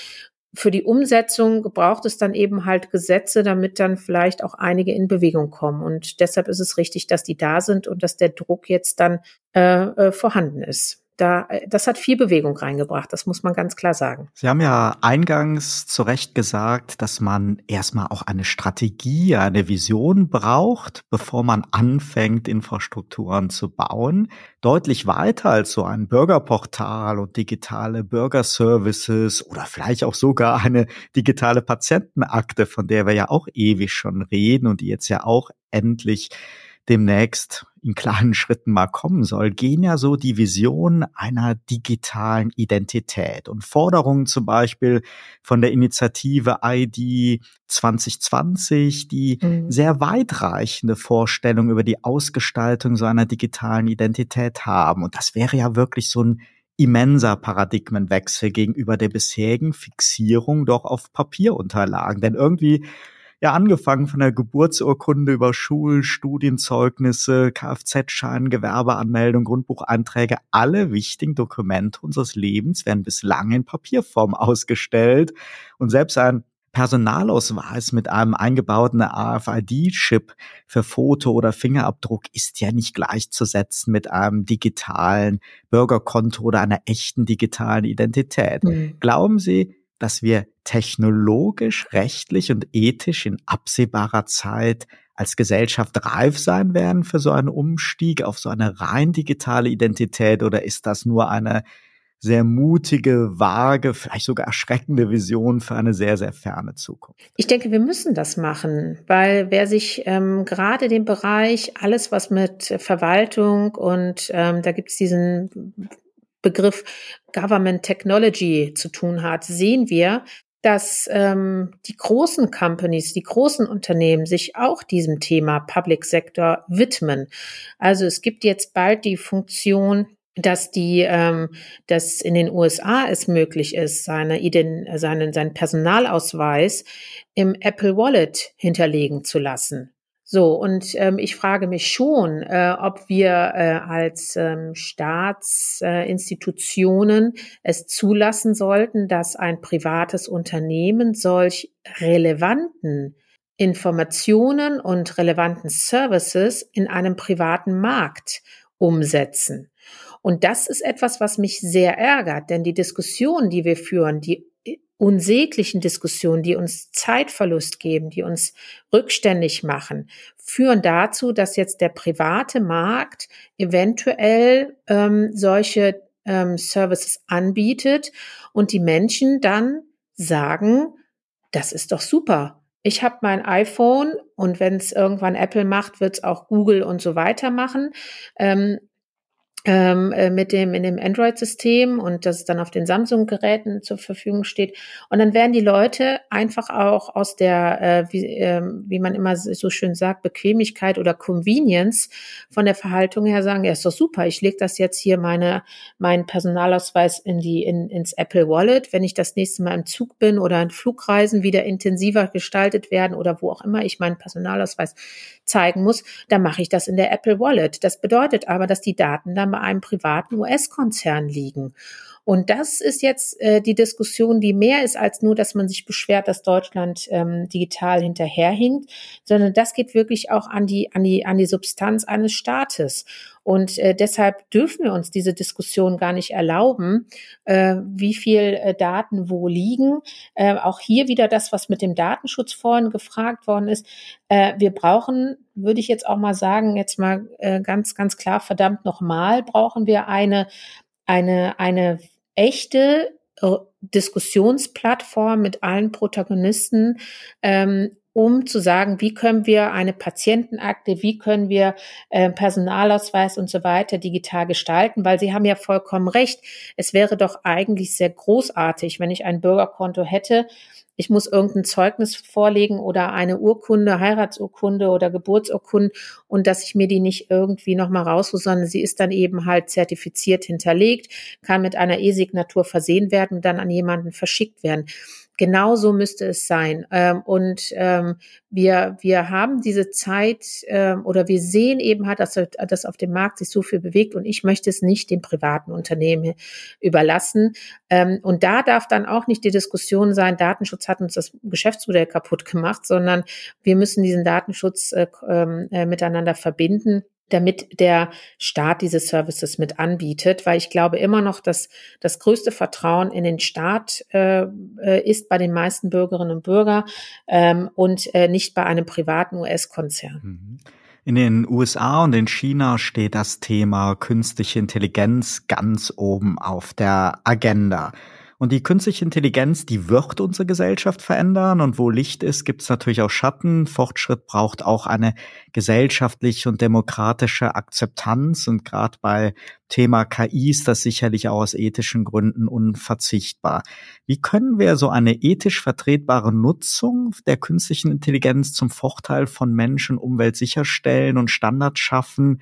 für die Umsetzung braucht es dann eben halt Gesetze, damit dann vielleicht auch einige in Bewegung kommen. Und deshalb ist es richtig, dass die da sind und dass der Druck jetzt dann äh, äh, vorhanden ist da, das hat viel Bewegung reingebracht, das muss man ganz klar sagen. Sie haben ja eingangs zu Recht gesagt, dass man erstmal auch eine Strategie, eine Vision braucht, bevor man anfängt, Infrastrukturen zu bauen. Deutlich weiter als so ein Bürgerportal und digitale Bürgerservices oder vielleicht auch sogar eine digitale Patientenakte, von der wir ja auch ewig schon reden und die jetzt ja auch endlich demnächst in kleinen Schritten mal kommen soll, gehen ja so die Vision einer digitalen Identität und Forderungen zum Beispiel von der Initiative ID 2020, die mhm. sehr weitreichende Vorstellungen über die Ausgestaltung so einer digitalen Identität haben. Und das wäre ja wirklich so ein immenser Paradigmenwechsel gegenüber der bisherigen Fixierung doch auf Papierunterlagen. Denn irgendwie ja angefangen von der Geburtsurkunde über Schul-, Studienzeugnisse, Kfz-Schein, Gewerbeanmeldung, Grundbucheinträge, alle wichtigen Dokumente unseres Lebens werden bislang in Papierform ausgestellt und selbst ein Personalausweis mit einem eingebauten AFID-Chip für Foto oder Fingerabdruck ist ja nicht gleichzusetzen mit einem digitalen Bürgerkonto oder einer echten digitalen Identität. Mhm. Glauben Sie, dass wir technologisch, rechtlich und ethisch in absehbarer Zeit als Gesellschaft reif sein werden für so einen Umstieg auf so eine rein digitale Identität oder ist das nur eine sehr mutige, vage, vielleicht sogar erschreckende Vision für eine sehr, sehr ferne Zukunft. Ich denke, wir müssen das machen, weil wer sich ähm, gerade den Bereich, alles was mit Verwaltung und ähm, da gibt es diesen Begriff Government Technology zu tun hat, sehen wir, dass ähm, die großen Companies, die großen Unternehmen sich auch diesem Thema Public Sector widmen. Also es gibt jetzt bald die Funktion, dass die, ähm, dass in den USA es möglich ist, seine, seinen, seinen Personalausweis im Apple Wallet hinterlegen zu lassen. So, und ähm, ich frage mich schon, äh, ob wir äh, als ähm, Staatsinstitutionen äh, es zulassen sollten, dass ein privates Unternehmen solch relevanten Informationen und relevanten Services in einem privaten Markt umsetzen. Und das ist etwas, was mich sehr ärgert, denn die Diskussion, die wir führen, die unsäglichen Diskussionen, die uns Zeitverlust geben, die uns rückständig machen, führen dazu, dass jetzt der private Markt eventuell ähm, solche ähm, Services anbietet und die Menschen dann sagen, das ist doch super. Ich habe mein iPhone und wenn es irgendwann Apple macht, wird es auch Google und so weiter machen. Ähm, ähm, äh, mit dem in dem Android-System und das dann auf den Samsung-Geräten zur Verfügung steht. Und dann werden die Leute einfach auch aus der, äh, wie, äh, wie man immer so schön sagt, Bequemlichkeit oder Convenience von der Verhaltung her sagen, ja, ist doch super, ich lege das jetzt hier meine, meinen Personalausweis in die, in, ins Apple Wallet. Wenn ich das nächste Mal im Zug bin oder in Flugreisen wieder intensiver gestaltet werden oder wo auch immer ich meinen Personalausweis zeigen muss, dann mache ich das in der Apple Wallet. Das bedeutet aber, dass die Daten bei einem privaten US-Konzern liegen. Und das ist jetzt äh, die Diskussion, die mehr ist als nur, dass man sich beschwert, dass Deutschland ähm, digital hinterherhinkt, sondern das geht wirklich auch an die an die an die Substanz eines Staates. Und äh, deshalb dürfen wir uns diese Diskussion gar nicht erlauben, äh, wie viel äh, Daten wo liegen. Äh, auch hier wieder das, was mit dem Datenschutz vorhin gefragt worden ist. Äh, wir brauchen, würde ich jetzt auch mal sagen, jetzt mal äh, ganz, ganz klar, verdammt nochmal, brauchen wir eine, eine, eine echte äh, Diskussionsplattform mit allen Protagonisten, ähm, um zu sagen, wie können wir eine Patientenakte, wie können wir äh, Personalausweis und so weiter digital gestalten, weil Sie haben ja vollkommen recht. Es wäre doch eigentlich sehr großartig, wenn ich ein Bürgerkonto hätte, ich muss irgendein Zeugnis vorlegen oder eine Urkunde, Heiratsurkunde oder Geburtsurkunde und dass ich mir die nicht irgendwie nochmal raussuche, sondern sie ist dann eben halt zertifiziert hinterlegt, kann mit einer E-Signatur versehen werden und dann an jemanden verschickt werden. Genau so müsste es sein. Ähm, und ähm, wir, wir haben diese Zeit ähm, oder wir sehen eben halt, dass, dass auf dem Markt sich so viel bewegt und ich möchte es nicht dem privaten Unternehmen überlassen. Ähm, und da darf dann auch nicht die Diskussion sein, Datenschutz hat uns das Geschäftsmodell kaputt gemacht, sondern wir müssen diesen Datenschutz äh, äh, miteinander verbinden damit der Staat diese Services mit anbietet, weil ich glaube immer noch, dass das größte Vertrauen in den Staat äh, äh ist bei den meisten Bürgerinnen und Bürgern ähm, und äh, nicht bei einem privaten US-Konzern. Mhm. In den USA und in China steht das Thema künstliche Intelligenz ganz oben auf der Agenda. Und die künstliche Intelligenz, die wird unsere Gesellschaft verändern. Und wo Licht ist, gibt es natürlich auch Schatten. Fortschritt braucht auch eine gesellschaftliche und demokratische Akzeptanz. Und gerade bei Thema KI ist das sicherlich auch aus ethischen Gründen unverzichtbar. Wie können wir so eine ethisch vertretbare Nutzung der künstlichen Intelligenz zum Vorteil von Mensch und Umwelt sicherstellen und Standards schaffen,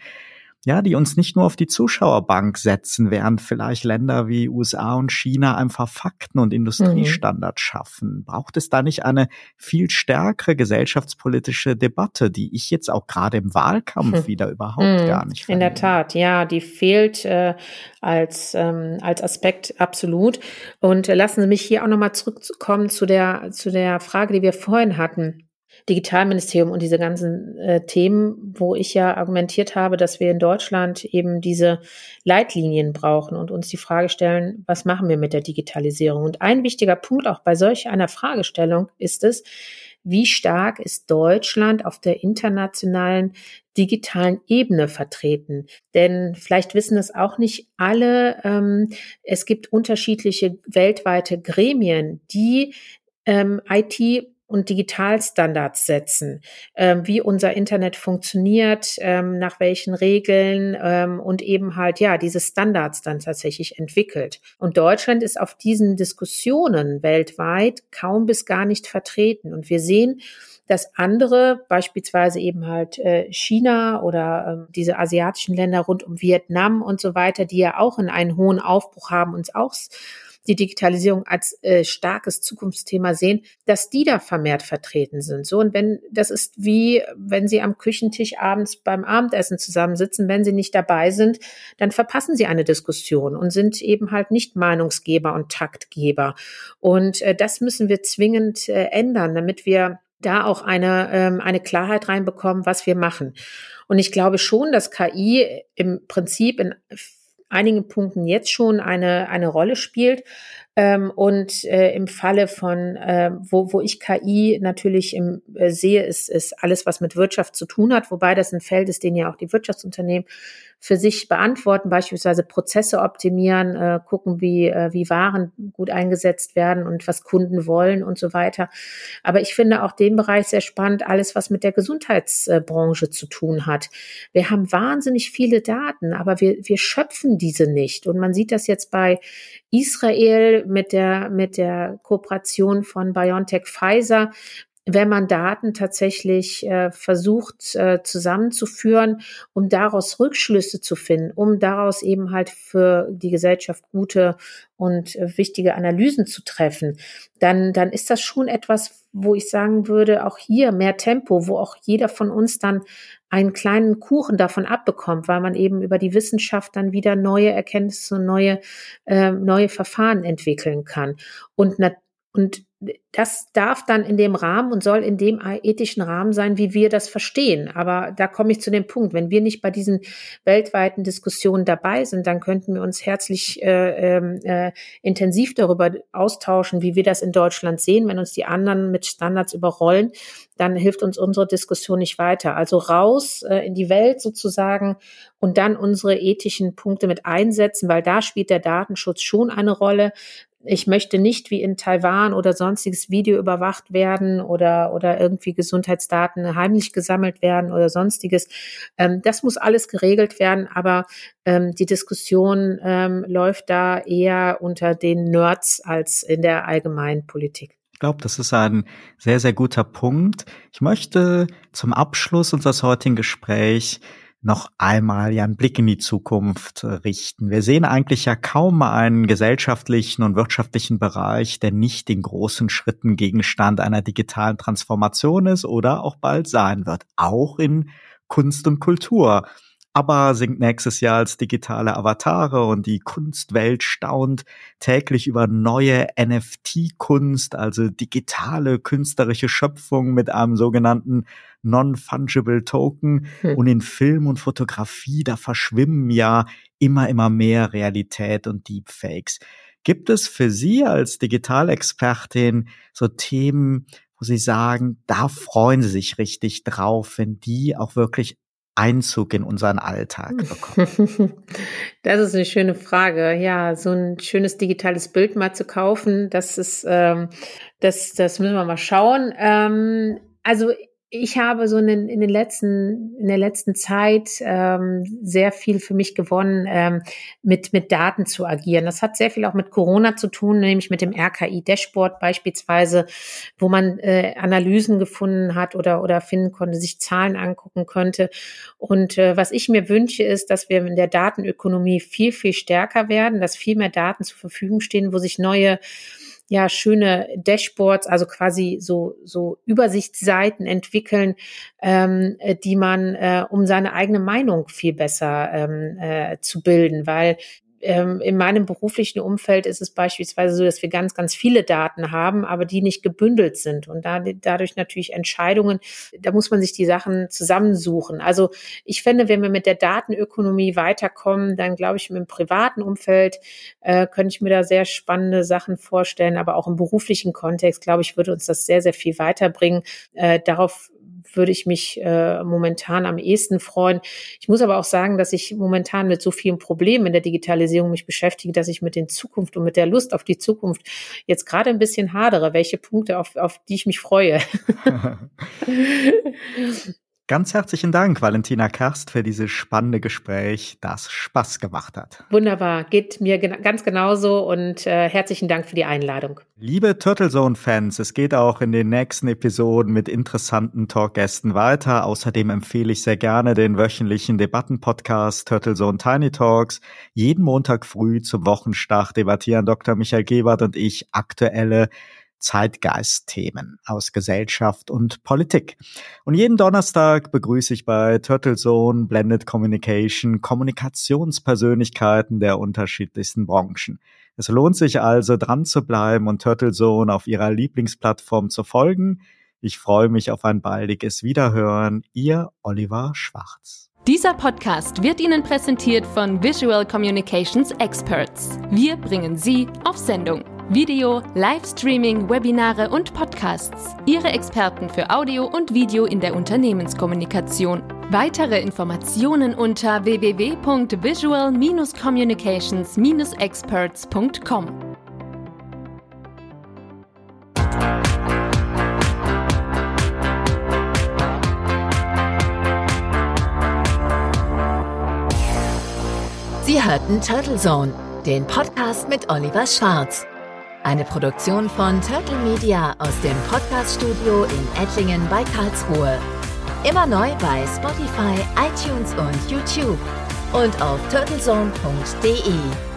ja, die uns nicht nur auf die Zuschauerbank setzen, während vielleicht Länder wie USA und China einfach Fakten und Industriestandards mhm. schaffen. Braucht es da nicht eine viel stärkere gesellschaftspolitische Debatte, die ich jetzt auch gerade im Wahlkampf mhm. wieder überhaupt mhm. gar nicht finde? In der Tat, ja, die fehlt äh, als, ähm, als Aspekt absolut. Und äh, lassen Sie mich hier auch nochmal zurückkommen zu der, zu der Frage, die wir vorhin hatten Digitalministerium und diese ganzen äh, Themen, wo ich ja argumentiert habe, dass wir in Deutschland eben diese Leitlinien brauchen und uns die Frage stellen, was machen wir mit der Digitalisierung? Und ein wichtiger Punkt auch bei solch einer Fragestellung ist es, wie stark ist Deutschland auf der internationalen digitalen Ebene vertreten. Denn vielleicht wissen es auch nicht alle, ähm, es gibt unterschiedliche weltweite Gremien, die ähm, IT und Digitalstandards setzen, ähm, wie unser Internet funktioniert, ähm, nach welchen Regeln ähm, und eben halt ja diese Standards dann tatsächlich entwickelt. Und Deutschland ist auf diesen Diskussionen weltweit kaum bis gar nicht vertreten. Und wir sehen, dass andere, beispielsweise eben halt äh, China oder äh, diese asiatischen Länder rund um Vietnam und so weiter, die ja auch in einen hohen Aufbruch haben, uns auch die Digitalisierung als äh, starkes Zukunftsthema sehen, dass die da vermehrt vertreten sind. So und wenn das ist wie wenn sie am Küchentisch abends beim Abendessen zusammensitzen, wenn sie nicht dabei sind, dann verpassen sie eine Diskussion und sind eben halt nicht Meinungsgeber und Taktgeber. Und äh, das müssen wir zwingend äh, ändern, damit wir da auch eine, ähm, eine Klarheit reinbekommen, was wir machen. Und ich glaube schon, dass KI im Prinzip in einigen Punkten jetzt schon eine, eine Rolle spielt. Ähm, und äh, im Falle von, äh, wo, wo ich KI natürlich im, äh, sehe, ist, ist alles, was mit Wirtschaft zu tun hat, wobei das ein Feld ist, den ja auch die Wirtschaftsunternehmen für sich beantworten, beispielsweise Prozesse optimieren, äh, gucken, wie, äh, wie Waren gut eingesetzt werden und was Kunden wollen und so weiter. Aber ich finde auch den Bereich sehr spannend, alles, was mit der Gesundheitsbranche zu tun hat. Wir haben wahnsinnig viele Daten, aber wir, wir schöpfen diese nicht. Und man sieht das jetzt bei Israel mit der, mit der Kooperation von BioNTech Pfizer, wenn man Daten tatsächlich äh, versucht äh, zusammenzuführen, um daraus Rückschlüsse zu finden, um daraus eben halt für die Gesellschaft gute und äh, wichtige Analysen zu treffen, dann, dann ist das schon etwas, wo ich sagen würde, auch hier mehr Tempo, wo auch jeder von uns dann einen kleinen Kuchen davon abbekommt, weil man eben über die Wissenschaft dann wieder neue Erkenntnisse neue, äh, neue Verfahren entwickeln kann. Und, und das darf dann in dem Rahmen und soll in dem ethischen Rahmen sein, wie wir das verstehen. Aber da komme ich zu dem Punkt, wenn wir nicht bei diesen weltweiten Diskussionen dabei sind, dann könnten wir uns herzlich äh, ähm, äh, intensiv darüber austauschen, wie wir das in Deutschland sehen. Wenn uns die anderen mit Standards überrollen, dann hilft uns unsere Diskussion nicht weiter. Also raus äh, in die Welt sozusagen und dann unsere ethischen Punkte mit einsetzen, weil da spielt der Datenschutz schon eine Rolle ich möchte nicht wie in Taiwan oder sonstiges Video überwacht werden oder, oder irgendwie Gesundheitsdaten heimlich gesammelt werden oder sonstiges. Ähm, das muss alles geregelt werden, aber ähm, die Diskussion ähm, läuft da eher unter den Nerds als in der allgemeinen Politik. Ich glaube, das ist ein sehr, sehr guter Punkt. Ich möchte zum Abschluss unseres heutigen Gesprächs noch einmal ja einen Blick in die Zukunft äh, richten. Wir sehen eigentlich ja kaum einen gesellschaftlichen und wirtschaftlichen Bereich, der nicht in großen Schritten Gegenstand einer digitalen Transformation ist oder auch bald sein wird. Auch in Kunst und Kultur. Aber singt nächstes Jahr als digitale Avatare und die Kunstwelt staunt täglich über neue NFT-Kunst, also digitale künstlerische Schöpfung mit einem sogenannten Non-Fungible Token. Hm. Und in Film und Fotografie, da verschwimmen ja immer, immer mehr Realität und Deepfakes. Gibt es für Sie als Digitalexpertin so Themen, wo Sie sagen, da freuen Sie sich richtig drauf, wenn die auch wirklich Einzug in unseren Alltag bekommen? (laughs) Das ist eine schöne Frage. Ja, so ein schönes digitales Bild mal zu kaufen, das ist, ähm, das, das müssen wir mal schauen. Ähm, also ich habe so in den, in den letzten, in der letzten Zeit ähm, sehr viel für mich gewonnen, ähm, mit, mit Daten zu agieren. Das hat sehr viel auch mit Corona zu tun, nämlich mit dem RKI-Dashboard beispielsweise, wo man äh, Analysen gefunden hat oder, oder finden konnte, sich Zahlen angucken könnte. Und äh, was ich mir wünsche, ist, dass wir in der Datenökonomie viel, viel stärker werden, dass viel mehr Daten zur Verfügung stehen, wo sich neue ja schöne Dashboards, also quasi so so Übersichtsseiten entwickeln, ähm, die man äh, um seine eigene Meinung viel besser ähm, äh, zu bilden, weil in meinem beruflichen Umfeld ist es beispielsweise so, dass wir ganz, ganz viele Daten haben, aber die nicht gebündelt sind und da, dadurch natürlich Entscheidungen, da muss man sich die Sachen zusammensuchen. Also ich finde, wenn wir mit der Datenökonomie weiterkommen, dann glaube ich, im privaten Umfeld äh, könnte ich mir da sehr spannende Sachen vorstellen, aber auch im beruflichen Kontext, glaube ich, würde uns das sehr, sehr viel weiterbringen. Äh, darauf würde ich mich äh, momentan am ehesten freuen. Ich muss aber auch sagen, dass ich momentan mit so vielen Problemen in der Digitalisierung mich beschäftige, dass ich mit den Zukunft und mit der Lust auf die Zukunft jetzt gerade ein bisschen hadere, welche Punkte, auf, auf die ich mich freue. (laughs) (laughs) Ganz herzlichen Dank, Valentina Karst, für dieses spannende Gespräch, das Spaß gemacht hat. Wunderbar, geht mir gen ganz genauso und äh, herzlichen Dank für die Einladung. Liebe Turtle Zone-Fans, es geht auch in den nächsten Episoden mit interessanten Talkgästen weiter. Außerdem empfehle ich sehr gerne den wöchentlichen Debattenpodcast Turtle Zone Tiny Talks. Jeden Montag früh zum Wochenstart debattieren Dr. Michael Gebert und ich aktuelle Zeitgeistthemen aus Gesellschaft und Politik. Und jeden Donnerstag begrüße ich bei Turtle Zone Blended Communication Kommunikationspersönlichkeiten der unterschiedlichsten Branchen. Es lohnt sich also dran zu bleiben und Turtle Zone auf ihrer Lieblingsplattform zu folgen. Ich freue mich auf ein baldiges Wiederhören. Ihr Oliver Schwarz. Dieser Podcast wird Ihnen präsentiert von Visual Communications Experts. Wir bringen Sie auf Sendung. Video, Livestreaming, Webinare und Podcasts. Ihre Experten für Audio und Video in der Unternehmenskommunikation. Weitere Informationen unter www.visual-communications-experts.com. Sie hörten Turtle Zone, den Podcast mit Oliver Schwarz. Eine Produktion von Turtle Media aus dem Podcaststudio in Ettlingen bei Karlsruhe. Immer neu bei Spotify, iTunes und YouTube und auf turtlezone.de.